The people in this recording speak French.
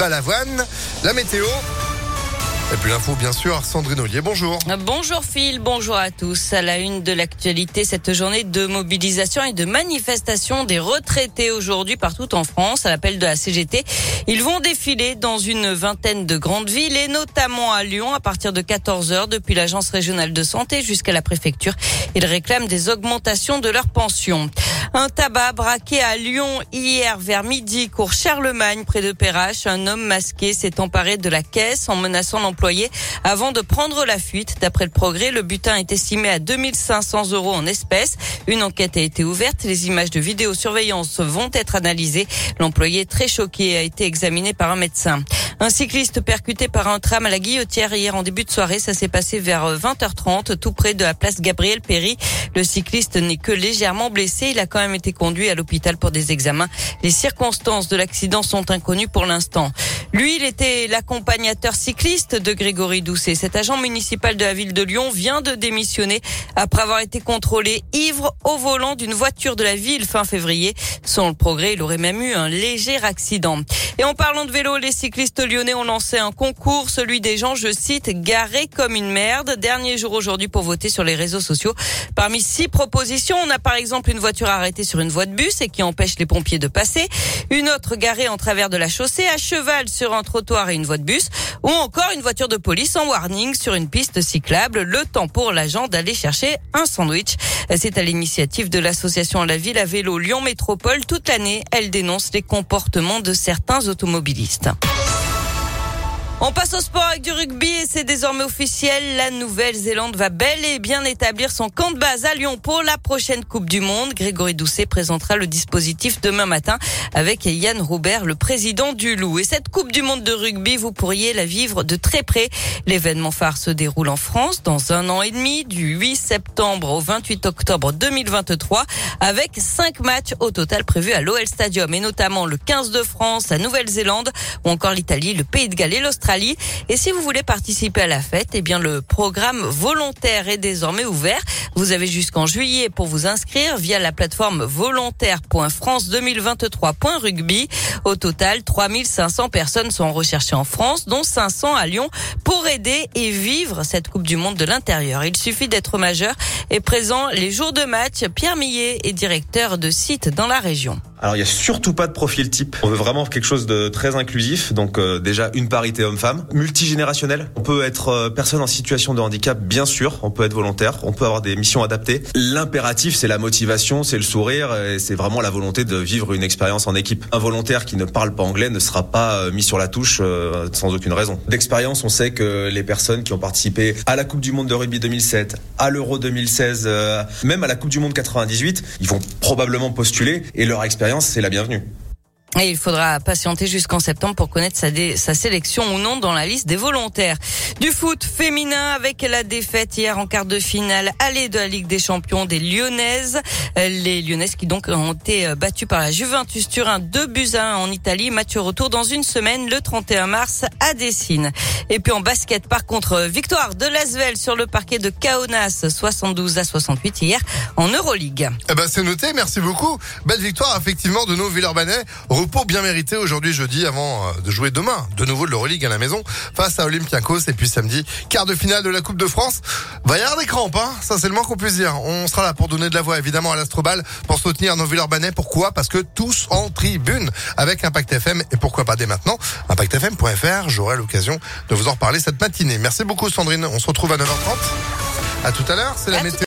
Balavoine. La météo. Et puis l'info, bien sûr, Sandrine Ollier, bonjour. Bonjour Phil, bonjour à tous. À la une de l'actualité, cette journée de mobilisation et de manifestation des retraités aujourd'hui partout en France, à l'appel de la CGT. Ils vont défiler dans une vingtaine de grandes villes et notamment à Lyon à partir de 14 heures depuis l'agence régionale de santé jusqu'à la préfecture. Ils réclament des augmentations de leurs pensions. Un tabac braqué à Lyon hier vers midi, cours Charlemagne, près de Perrache. Un homme masqué s'est emparé de la caisse en menaçant l'employé avant de prendre la fuite. D'après le progrès, le butin est estimé à 2500 euros en espèces. Une enquête a été ouverte. Les images de vidéosurveillance vont être analysées. L'employé très choqué a été examiné par un médecin. Un cycliste percuté par un tram à la Guillotière hier en début de soirée. Ça s'est passé vers 20h30 tout près de la place Gabriel Péry. Le cycliste n'est que légèrement blessé. Il a quand même été conduit à l'hôpital pour des examens. Les circonstances de l'accident sont inconnues pour l'instant. Lui, il était l'accompagnateur cycliste de Grégory Doucet. Cet agent municipal de la ville de Lyon vient de démissionner après avoir été contrôlé ivre au volant d'une voiture de la ville fin février. Sans le progrès, il aurait même eu un léger accident. Et en parlant de vélo, les cyclistes lyonnais ont lancé un concours, celui des gens, je cite, garés comme une merde. Dernier jour aujourd'hui pour voter sur les réseaux sociaux. Parmi six propositions, on a par exemple une voiture arrêtée sur une voie de bus et qui empêche les pompiers de passer, une autre garée en travers de la chaussée, à cheval sur un trottoir et une voie de bus, ou encore une voiture de police en warning sur une piste cyclable. Le temps pour l'agent d'aller chercher un sandwich. C'est à l'initiative de l'association La Ville à vélo Lyon Métropole. Toute l'année, elle dénonce les comportements de certains automobilistes. On passe au sport avec du rugby et c'est désormais officiel. La Nouvelle-Zélande va bel et bien établir son camp de base à Lyon pour la prochaine Coupe du Monde. Grégory Doucet présentera le dispositif demain matin avec Yann Roubert, le président du Loup. Et cette Coupe du Monde de rugby, vous pourriez la vivre de très près. L'événement phare se déroule en France dans un an et demi, du 8 septembre au 28 octobre 2023, avec cinq matchs au total prévus à l'OL Stadium et notamment le 15 de France, la Nouvelle-Zélande ou encore l'Italie, le Pays de Galles et l'Australie. Et si vous voulez participer à la fête, eh bien le programme volontaire est désormais ouvert. Vous avez jusqu'en juillet pour vous inscrire via la plateforme volontaire.france2023.rugby. Au total, 3500 personnes sont recherchées en France, dont 500 à Lyon, pour aider et vivre cette Coupe du Monde de l'intérieur. Il suffit d'être majeur et présent les jours de match. Pierre Millet est directeur de site dans la région. Alors il y a surtout pas de profil type. On veut vraiment quelque chose de très inclusif. Donc euh, déjà une parité homme-femme, multigénérationnel. On peut être euh, personne en situation de handicap, bien sûr. On peut être volontaire. On peut avoir des missions adaptées. L'impératif, c'est la motivation, c'est le sourire, et c'est vraiment la volonté de vivre une expérience en équipe. Un volontaire qui ne parle pas anglais ne sera pas euh, mis sur la touche sans aucune raison. D'expérience, on sait que les personnes qui ont participé à la Coupe du Monde de rugby 2007, à l'Euro 2016, même à la Coupe du Monde 98, ils vont probablement postuler et leur expérience c'est la bienvenue. Et il faudra patienter jusqu'en septembre pour connaître sa, sa, sélection ou non dans la liste des volontaires. Du foot féminin avec la défaite hier en quart de finale aller de la Ligue des Champions des Lyonnaises. Euh, les Lyonnaises qui donc ont été euh, battues par la Juventus Turin 2 buts 1 en Italie. Match retour dans une semaine le 31 mars à Dessine. Et puis en basket par contre, victoire de Lasvel sur le parquet de Kaunas 72 à 68 hier en Euroleague. Eh ben c'est noté, merci beaucoup. Belle victoire effectivement de nos Villeurbanais repos bien mérité aujourd'hui jeudi avant euh, de jouer demain de nouveau de l'Euroleague à la maison face à Olympiakos et puis samedi quart de finale de la Coupe de France. Va y avoir des crampes, hein ça c'est le moins qu'on puisse dire. On sera là pour donner de la voix évidemment à l'Astrobal pour soutenir nos Villeurbanais. Pourquoi? Parce que tous en tribune avec Impact FM et pourquoi pas dès maintenant ImpactFM.fr. J'aurai l'occasion de vous en reparler cette matinée. Merci beaucoup Sandrine. On se retrouve à 9h30. À tout à l'heure. C'est la météo.